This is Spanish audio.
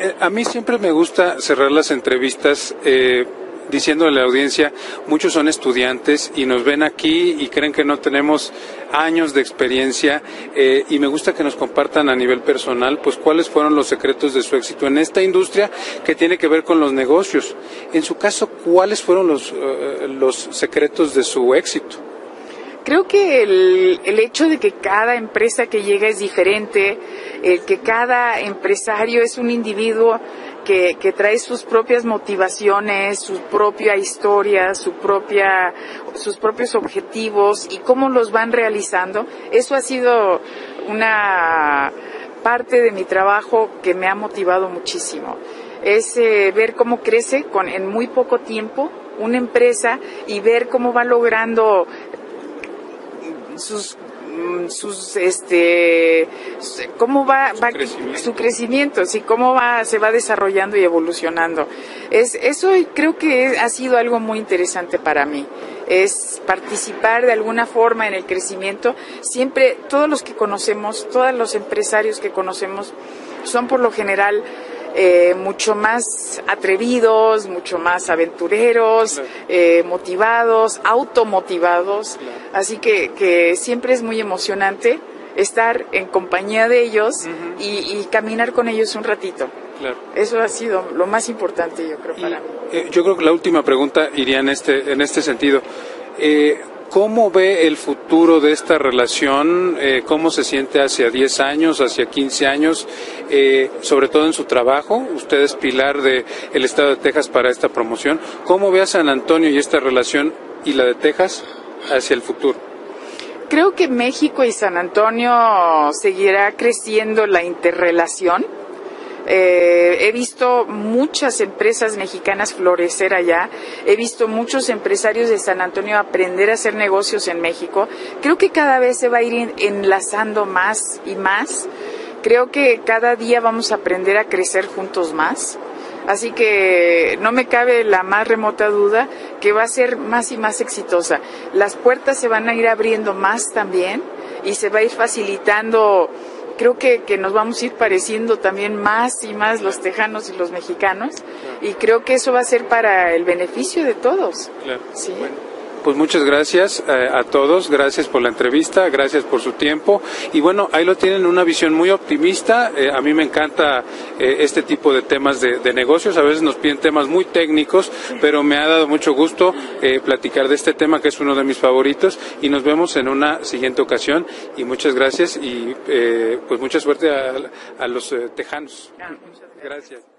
Eh, a mí siempre me gusta cerrar las entrevistas eh, diciéndole a la audiencia, muchos son estudiantes y nos ven aquí y creen que no tenemos años de experiencia eh, y me gusta que nos compartan a nivel personal, pues cuáles fueron los secretos de su éxito en esta industria que tiene que ver con los negocios. En su caso, ¿cuáles fueron los, eh, los secretos de su éxito? Creo que el, el, hecho de que cada empresa que llega es diferente, el que cada empresario es un individuo que, que, trae sus propias motivaciones, su propia historia, su propia, sus propios objetivos y cómo los van realizando. Eso ha sido una parte de mi trabajo que me ha motivado muchísimo. Es eh, ver cómo crece con, en muy poco tiempo una empresa y ver cómo va logrando sus sus este cómo va, va su, crecimiento. su crecimiento sí cómo va se va desarrollando y evolucionando. Es eso creo que ha sido algo muy interesante para mí. Es participar de alguna forma en el crecimiento. Siempre todos los que conocemos todos los empresarios que conocemos son por lo general eh, mucho más atrevidos, mucho más aventureros, Claro. eh, motivados, automotivados. Claro. Así que, que siempre es muy emocionante estar en compañía de ellos y, y caminar con ellos un ratito. Claro. Eso ha sido lo más importante, yo creo, Y, para mí. eh, yo creo que la última pregunta iría en este, en este sentido. ¿Cómo ve el futuro de esta relación? Eh, ¿Cómo se siente hacia 10 años, hacia 15 años? Eh, sobre todo en su trabajo. Usted es pilar del el Estado de Texas para esta promoción. ¿Cómo ve a San Antonio y esta relación y la de Texas hacia el futuro? Creo que México y San Antonio seguirá creciendo la interrelación. Eh, he visto muchas empresas mexicanas florecer allá, he visto muchos empresarios de San Antonio aprender a hacer negocios en México. Creo que cada vez se va a ir en- enlazando más y más. Creo que cada día vamos a aprender a crecer juntos más. Así que no me cabe la más remota duda que va a ser más y más exitosa. Las puertas se van a ir abriendo más también y se va a ir facilitando. Creo que, que nos vamos a ir pareciendo también más y más los tejanos y los mexicanos y creo que eso va a ser para el beneficio de todos. Claro. Sí. Pues muchas gracias eh, a todos, gracias por la entrevista, gracias por su tiempo y bueno, ahí lo tienen una visión muy optimista, eh, a mí me encanta eh, este tipo de temas de, de negocios, a veces nos piden temas muy técnicos, pero me ha dado mucho gusto eh, platicar de este tema que es uno de mis favoritos y nos vemos en una siguiente ocasión y muchas gracias y eh, pues mucha suerte a, a los tejanos. Ah. Gracias.